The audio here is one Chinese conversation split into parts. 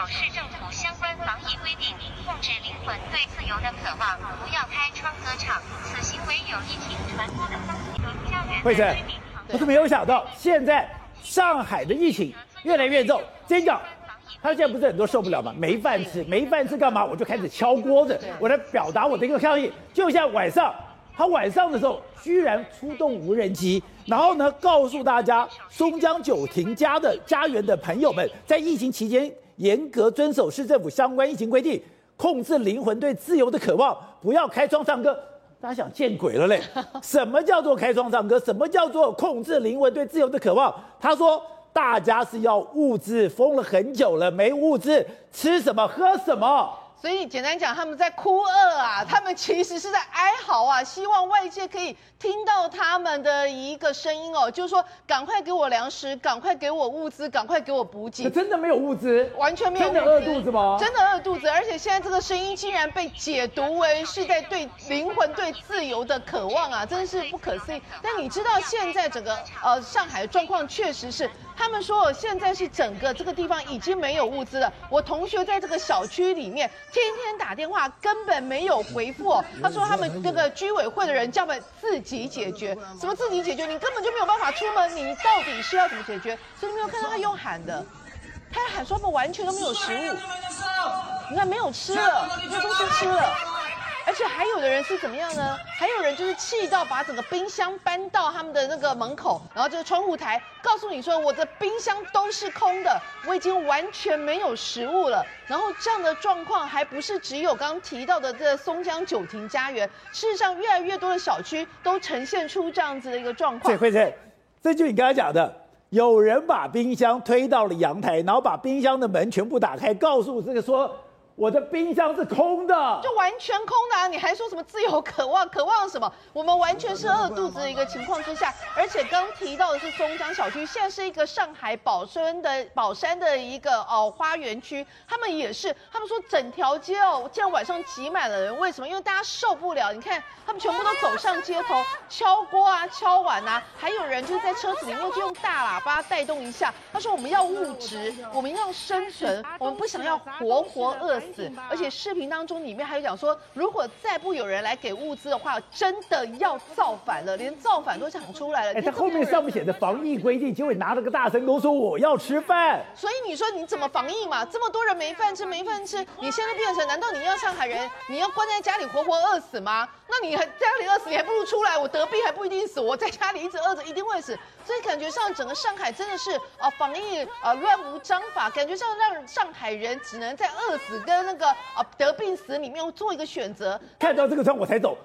守市政府相关防疫规定，控制灵魂对自由的渴望，不要开窗歌唱。此行为有疫情传播的风险。家人。慧晨，我是没有想到，现在上海的疫情越来越重。先讲，他现在不是很多受不了吗？没饭吃，没饭吃干嘛？我就开始敲锅子，我来表达我的一个抗议。就像晚上，他晚上的时候居然出动无人机，然后呢，告诉大家松江九亭家的家园的朋友们，在疫情期间。严格遵守市政府相关疫情规定，控制灵魂对自由的渴望，不要开窗唱歌。大家想见鬼了嘞？什么叫做开窗唱歌？什么叫做控制灵魂对自由的渴望？他说，大家是要物资，封了很久了，没物资，吃什么喝什么。所以简单讲，他们在哭饿啊，他们其实是在哀嚎啊，希望外界可以听到他们的一个声音哦，就是说赶快给我粮食，赶快给我物资，赶快给我补给。真的没有物资？完全没有物资。真的饿肚子吗？真的饿肚子，而且现在这个声音竟然被解读为是在对灵魂、对自由的渴望啊，真的是不可思议。但你知道现在整个呃上海的状况确实是。他们说，现在是整个这个地方已经没有物资了。我同学在这个小区里面，天天打电话，根本没有回复。他说他们这个居委会的人叫他们自己解决，什么自己解决？你根本就没有办法出门，你到底是要怎么解决？所以你没有看到他用喊的，他喊说他们完全都没有食物，你看没有吃了，没有东西吃了。而且还有的人是怎么样呢？还有人就是气到把整个冰箱搬到他们的那个门口，然后这个窗户台告诉你说：“我的冰箱都是空的，我已经完全没有食物了。”然后这样的状况还不是只有刚刚提到的这松江九亭家园，事实上越来越多的小区都呈现出这样子的一个状况。对，慧珍，这就你刚才讲的，有人把冰箱推到了阳台，然后把冰箱的门全部打开，告诉这个说。我的冰箱是空的，就完全空的啊！你还说什么自由渴望？渴望什么？我们完全是饿肚子的一个情况之下，而且刚提到的是松江小区，现在是一个上海宝山的宝山的一个哦花园区，他们也是，他们说整条街哦，现在晚上挤满了人，为什么？因为大家受不了，你看他们全部都走上街头，敲锅啊，敲碗啊，还有人就是在车子里面就用大喇叭带动一下，他说我们要物质，我们要生存，我们不想要活活饿死。而且视频当中里面还有讲说，如果再不有人来给物资的话，真的要造反了，连造反都想出来了。哎，他后面上面写的防疫规定，结果拿了个大神公说我要吃饭。所以你说你怎么防疫嘛？这么多人没饭吃，没饭吃，你现在变成难道你要上海人，你要关在家里活活饿死吗？那你还在家里饿死，你还不如出来，我得病还不一定死，我在家里一直饿着一定会死。所以感觉上整个上海真的是啊、呃，防疫啊、呃、乱无章法，感觉上让上海人只能在饿死跟那个啊、呃、得病死里面做一个选择。看到这个窗我才走。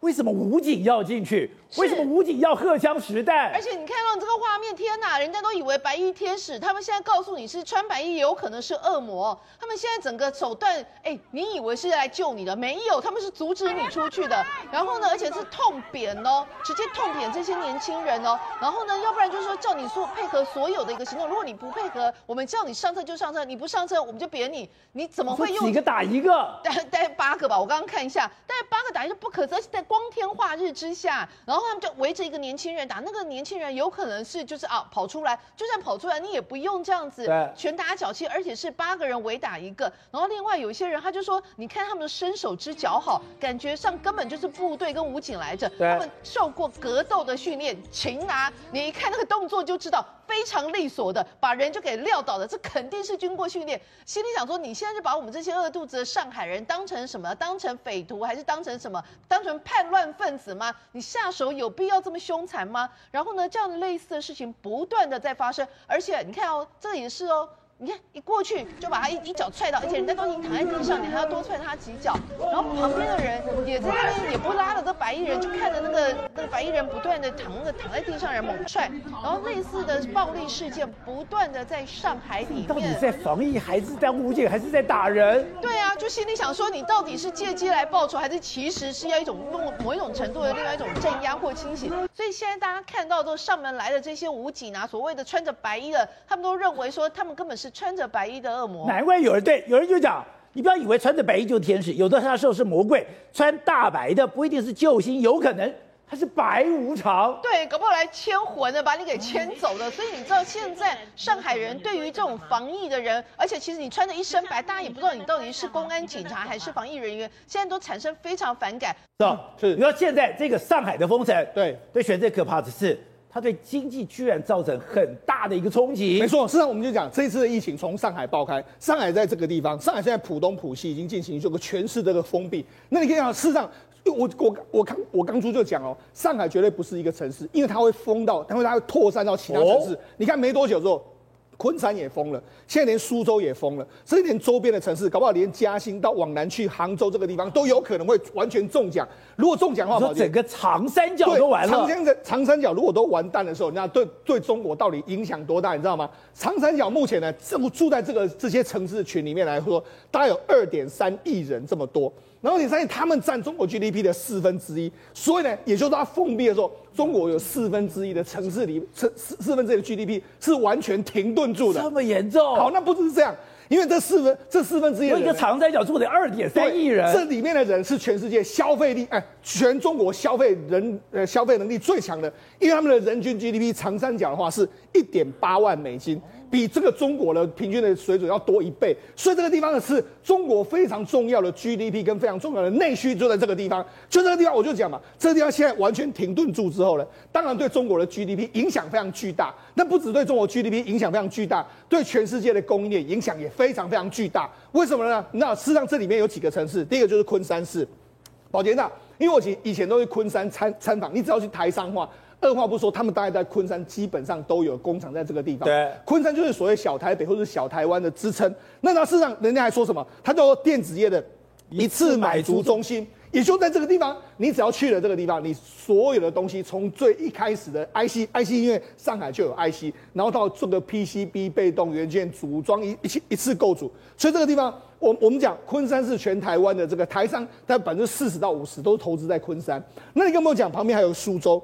为什么武警要进去？为什么武警要荷枪实弹？而且你看到这个画面，天哪！人家都以为白衣天使，他们现在告诉你是穿白衣，也有可能是恶魔。他们现在整个手段，哎，你以为是来救你的？没有，他们是阻止你出去的。然后呢，而且是痛扁哦，直接痛扁这些年轻人哦。然后呢，要不然就是说叫你说配合所有的一个行动。如果你不配合，我们叫你上车就上车，你不上车我们就扁你。你怎么会用几个打一个？带带八个吧，我刚刚看一下，带八个打一个不可思议。光天化日之下，然后他们就围着一个年轻人打。那个年轻人有可能是就是啊跑出来，就算跑出来，你也不用这样子拳打脚踢，而且是八个人围打一个。然后另外有一些人他就说，你看他们的身手之矫好，感觉上根本就是部队跟武警来着，他们受过格斗的训练，擒拿，你一看那个动作就知道。非常利索的把人就给撂倒了，这肯定是经过训练。心里想说，你现在就把我们这些饿肚子的上海人当成什么？当成匪徒还是当成什么？当成叛乱分子吗？你下手有必要这么凶残吗？然后呢，这样的类似的事情不断的在发生，而且你看哦，这也是哦。你看，一过去就把他一一脚踹到，而且人家都已经躺在地上，你还要多踹他几脚。然后旁边的人也在那边，也不拉了这白衣人，就看着那个 那个白衣人不断的躺着躺在地上，人猛踹。然后类似的暴力事件不断的在上海里面。到底在防疫还是在武警还是在打人？对啊，就心里想说，你到底是借机来报仇，还是其实是要一种某某一种程度的另外一种镇压或清洗？所以现在大家看到都上门来的这些武警啊，所谓的穿着白衣的，他们都认为说他们根本是。穿着白衣的恶魔，难怪有人对有人就讲，你不要以为穿着白衣就是天使，有的时候是魔鬼，穿大白的不一定是救星，有可能他是白无常，对，搞不好来牵魂的，把你给牵走的。所以你知道现在上海人对于这种防疫的人，而且其实你穿着一身白，大家也不知道你到底是公安警察还是防疫人员，现在都产生非常反感。是吧？是。你说现在这个上海的封城，对，对，选最可怕的是，它对经济居然造成很大的一个冲击。没错，事实上我们就讲这一次的疫情从上海爆开，上海在这个地方，上海现在浦东、浦西已经进行这个全市这个封闭。那你可以看到，事实上。我我我刚我刚出就讲哦，上海绝对不是一个城市，因为它会封到，它会它会扩散到其他城市。哦、你看没多久之后，昆山也封了，现在连苏州也封了，甚至连周边的城市，搞不好连嘉兴到往南去杭州这个地方都有可能会完全中奖。如果中奖的话，整个长三角都完了。长江的长三角如果都完蛋的时候，那对对中国到底影响多大？你知道吗？长三角目前呢，住住在这个这些城市群里面来说，大概有二点三亿人这么多。然后你发现他们占中国 GDP 的四分之一，所以呢，也就是说它封闭的时候，中国有四分之一的城市里，四四分之一的 GDP 是完全停顿住的。这么严重？好，那不只是这样，因为这四分这四分之一一个长三角住的二点三亿人，这里面的人是全世界消费力，哎，全中国消费人呃消费能力最强的，因为他们的人均 GDP 长三角的话是一点八万美金。比这个中国的平均的水准要多一倍，所以这个地方呢是中国非常重要的 GDP 跟非常重要的内需就在这个地方。就这个地方，我就讲嘛，这个地方现在完全停顿住之后呢，当然对中国的 GDP 影响非常巨大。那不止对中国 GDP 影响非常巨大，对全世界的供应链影响也非常非常巨大。为什么呢？那事实上这里面有几个城市，第一个就是昆山市，宝杰那，因为我以前都是昆山参参访，你只要去台商话。二话不说，他们大概在昆山基本上都有工厂在这个地方。对，昆山就是所谓小台北或者小台湾的支撑。那他事实上，人家还说什么？他叫做电子业的一次买足中心，也就在这个地方。你只要去了这个地方，你所有的东西从最一开始的 IC，IC 因为上海就有 IC，然后到这个 PCB 被动元件组装一一次一次构组。所以这个地方，我我们讲昆山是全台湾的这个台商，但百分之四十到五十都投资在昆山。那你跟我讲，旁边还有苏州。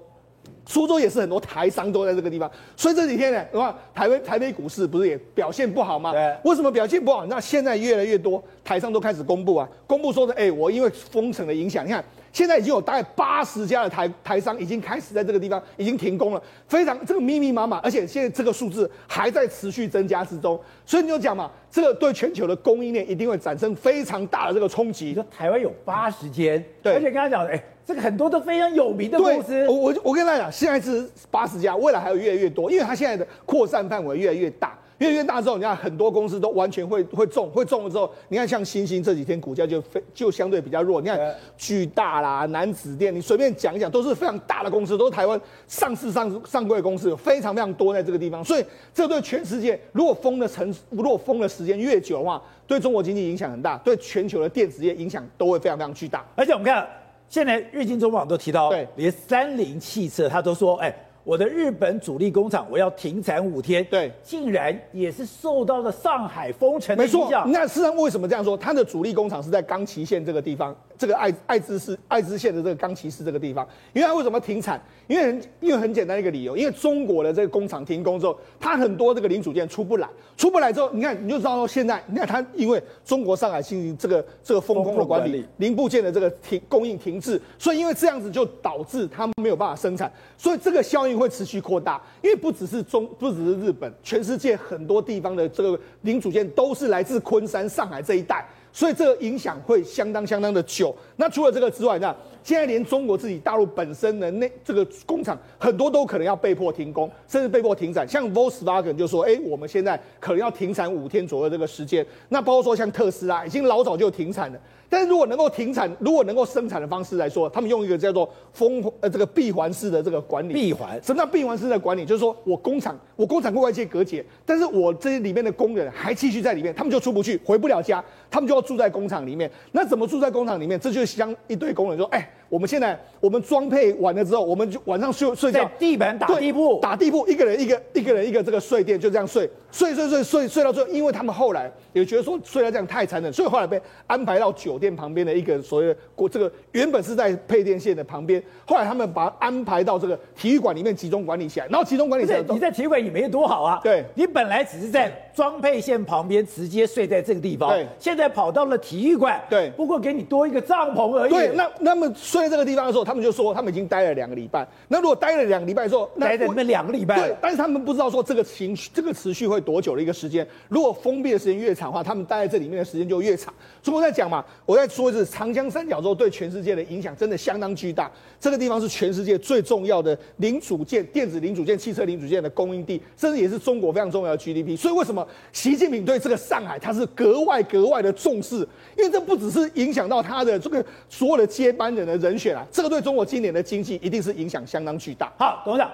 苏州也是很多台商都在这个地方，所以这几天呢，的话台湾台北股市不是也表现不好吗？对，为什么表现不好？那现在越来越多台商都开始公布啊，公布说的，哎、欸，我因为封城的影响，你看现在已经有大概八十家的台台商已经开始在这个地方已经停工了，非常这个密密麻麻，而且现在这个数字还在持续增加之中，所以你就讲嘛，这个对全球的供应链一定会产生非常大的这个冲击。你说台湾有八十间，对，而且刚才讲的，哎、欸。这个很多都非常有名的公司，我我我跟大家讲，现在是八十家，未来还有越来越多，因为它现在的扩散范围越来越大，越来越大之后，你看很多公司都完全会会中，会中了之后，你看像星星这几天股价就非就相对比较弱，你看巨大啦、南子电，你随便讲一讲，都是非常大的公司，都是台湾上市上上柜的公司，有非常非常多在这个地方，所以这对全世界，如果封的城，如果封的时间越久的话，对中国经济影响很大，对全球的电子业影响都会非常非常巨大，而且我们看。现在日经中网都提到，对，连三菱汽车他都说，哎，我的日本主力工厂我要停产五天，对，竟然也是受到了上海封城的影响。没错，那事实上为什么这样说？它的主力工厂是在冈崎县这个地方。这个爱爱知市爱知县的这个冈崎市这个地方，因为它为什么停产？因为很因为很简单一个理由，因为中国的这个工厂停工之后，它很多这个零组件出不来，出不来之后，你看你就知道说现在，你看它因为中国上海进行这个这个封控的管理，零部件的这个停供应停滞，所以因为这样子就导致他们没有办法生产，所以这个效应会持续扩大，因为不只是中不只是日本，全世界很多地方的这个零组件都是来自昆山、上海这一带。所以这个影响会相当相当的久。那除了这个之外，那现在连中国自己大陆本身的那这个工厂很多都可能要被迫停工，甚至被迫停产。像 Volkswagen 就说：“哎，我们现在可能要停产五天左右这个时间。”那包括说像特斯拉已经老早就停产了。但是如果能够停产，如果能够生产的方式来说，他们用一个叫做封呃这个闭环式的这个管理。闭环？什么叫闭环式的管理？就是说我工厂我工厂跟外界隔绝，但是我这些里面的工人还继续在里面，他们就出不去，回不了家，他们就要住在工厂里面。那怎么住在工厂里面？这就是像一堆工人说，哎。我们现在我们装配完了之后，我们就晚上睡睡觉，地板打地铺，打地铺，一个人一个一个人一个这个睡垫，就这样睡，睡睡睡睡睡到最后，因为他们后来也觉得说睡到这样太残忍，所以后来被安排到酒店旁边的一个所谓的过这个原本是在配电线的旁边，后来他们把安排到这个体育馆里面集中管理起来，然后集中管理起来，你在体育馆里面多好啊，对，你本来只是在装配线旁边直接睡在这个地方，对，现在跑到了体育馆，对，不过给你多一个帐篷而已，对，那那么睡在这个地方的时候，他们就说他们已经待了两个礼拜。那如果待了两个礼拜之后，待在那两个礼拜，对，但是他们不知道说这个情绪这个持续会多久的一个时间。如果封闭的时间越长的话，他们待在这里面的时间就越长。所以我在讲嘛，我在说的是长江三角洲对全世界的影响真的相当巨大。这个地方是全世界最重要的零组件、电子零组件、汽车零组件的供应地，甚至也是中国非常重要的 GDP。所以为什么习近平对这个上海他是格外格外的重视？因为这不只是影响到他的这个所有的接班人的人选啊，这个对中国今年的经济一定是影响相当巨大。好，董事长，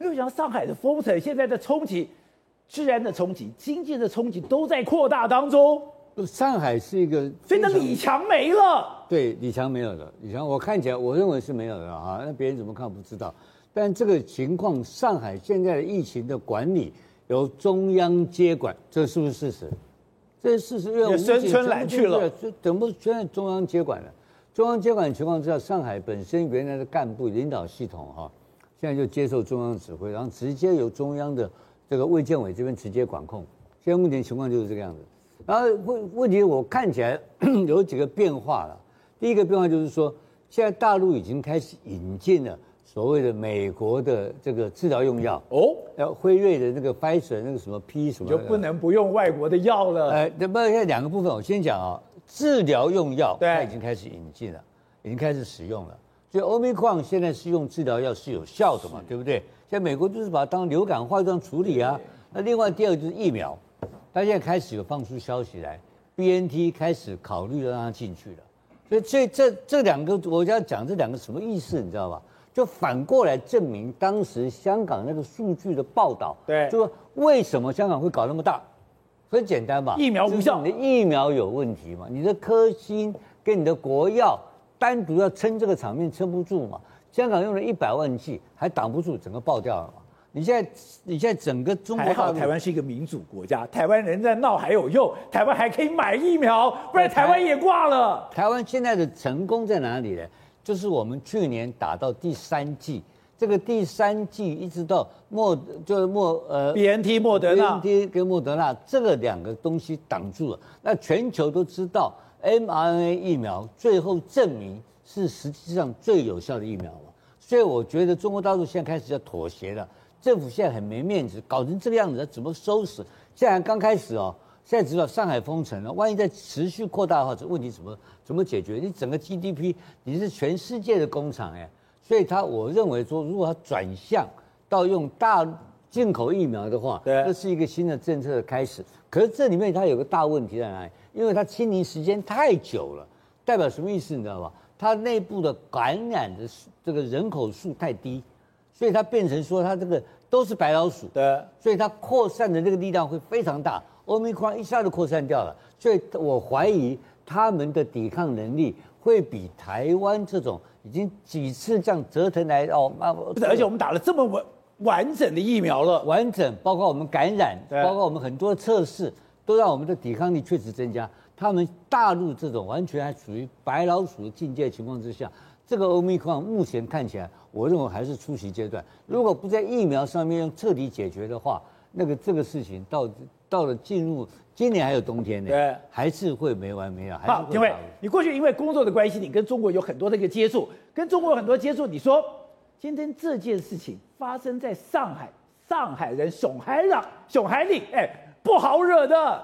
因为像上海的封城，现在的冲击、治安的冲击、经济的冲击都在扩大当中。上海是一个，所以那李强没了。对，李强没有了。李强，我看起来，我认为是没有了啊。那别人怎么看不知道。但这个情况，上海现在的疫情的管理由中央接管，这是不是事实？这是事实，因为孙春兰去了，等不现在中央接管了。中央接管的情况之下，上海本身原来的干部领导系统哈，现在就接受中央指挥，然后直接由中央的这个卫健委这边直接管控。现在目前情况就是这个样子。然后问问题，我看起来 有几个变化了。第一个变化就是说，现在大陆已经开始引进了所谓的美国的这个治疗用药哦，要辉瑞的那个 Pfizer 那个什么 P 什么，就不能不用外国的药了。呃，那么现在两个部分，我先讲啊。治疗用药，它已经开始引进了，已经开始使用了。所以 Omicron 现在是用治疗药是有效的嘛，对不对？现在美国就是把它当流感化这样处理啊。那另外第二个就是疫苗，它现在开始有放出消息来，BNT 开始考虑让它进去了。所以这这这两个我要讲这两个什么意思，你知道吧？就反过来证明当时香港那个数据的报道，对，就说为什么香港会搞那么大？很简单吧，疫苗无效，你的疫苗有问题嘛？你的科兴跟你的国药单独要撑这个场面撑不住嘛？香港用了一百万剂还挡不住，整个爆掉了嘛？你现在你现在整个中国还好，台湾是一个民主国家，台湾人在闹还有用，台湾还可以买疫苗，不然台湾也挂了。台湾现在的成功在哪里呢？就是我们去年打到第三剂。这个第三季一直到莫就是莫呃，BNT 莫德纳，BNT 跟莫德纳这个两个东西挡住了。那全球都知道，mRNA 疫苗最后证明是实际上最有效的疫苗了。所以我觉得中国大陆现在开始要妥协了，政府现在很没面子，搞成这个样子，怎么收拾？现在刚开始哦，现在知道上海封城了，万一再持续扩大的话，这问题怎么怎么解决？你整个 GDP 你是全世界的工厂哎。所以他，我认为说，如果他转向到用大进口疫苗的话，对，这是一个新的政策的开始。可是这里面它有个大问题在哪里？因为它清零时间太久了，代表什么意思？你知道吧？它内部的感染的这个人口数太低，所以它变成说它这个都是白老鼠，对，所以它扩散的这个力量会非常大。欧米克一下子扩散掉了，所以我怀疑他们的抵抗能力会比台湾这种。已经几次这样折腾来哦，而且我们打了这么完完整的疫苗了，完整包括我们感染，包括我们很多测试，都让我们的抵抗力确实增加。他们大陆这种完全还处于白老鼠的境界情况之下，这个欧米克目前看起来，我认为还是初期阶段。如果不在疫苗上面用彻底解决的话，那个这个事情到到了进入。今年还有冬天呢，对，还是会没完没了。好，因为你过去因为工作的关系，你跟中国有很多的一个接触，跟中国有很多接触。你说今天这件事情发生在上海，上海人熊孩子，熊孩子，哎，不好惹的。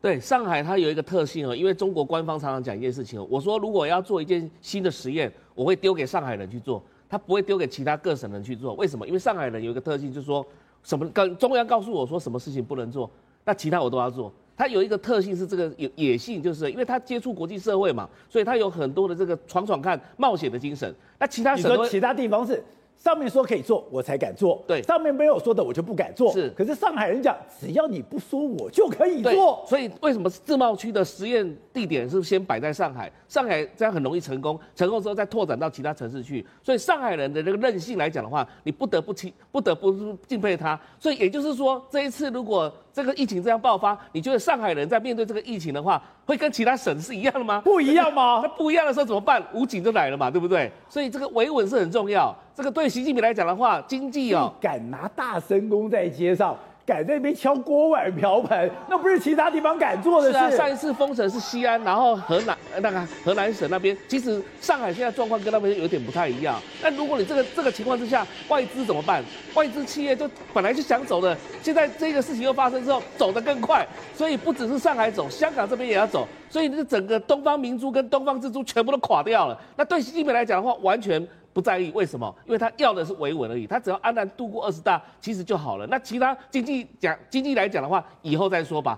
对，上海它有一个特性哦，因为中国官方常常讲一件事情哦，我说如果要做一件新的实验，我会丢给上海人去做，他不会丢给其他各省人去做。为什么？因为上海人有一个特性，就是说什么跟中央告诉我说什么事情不能做。那其他我都要做。他有一个特性是这个野野性，就是因为他接触国际社会嘛，所以他有很多的这个闯闯看、冒险的精神。那其他什么其他地方是。上面说可以做，我才敢做。对，上面没有说的，我就不敢做。是，可是上海人讲，只要你不说，我就可以做。所以为什么自贸区的实验地点是先摆在上海？上海这样很容易成功，成功之后再拓展到其他城市去。所以上海人的这个韧性来讲的话，你不得不敬，不得不敬佩他。所以也就是说，这一次如果这个疫情这样爆发，你觉得上海人在面对这个疫情的话，会跟其他省是一样的吗？不一样吗？那 不一样的时候怎么办？武警就来了嘛，对不对？所以这个维稳是很重要。这个对习近平来讲的话，经济哦，敢拿大声公在街上，敢在那边敲锅碗瓢盆，那不是其他地方敢做的事。是啊，上一次封城是西安，然后河南那个河南省那边，其实上海现在状况跟那边有点不太一样。那如果你这个这个情况之下，外资怎么办？外资企业就本来就想走的，现在这个事情又发生之后，走得更快。所以不只是上海走，香港这边也要走。所以这整个东方明珠跟东方之珠全部都垮掉了。那对习近平来讲的话，完全不在意。为什么？因为他要的是维稳而已，他只要安然度过二十大，其实就好了。那其他经济讲经济来讲的话，以后再说吧。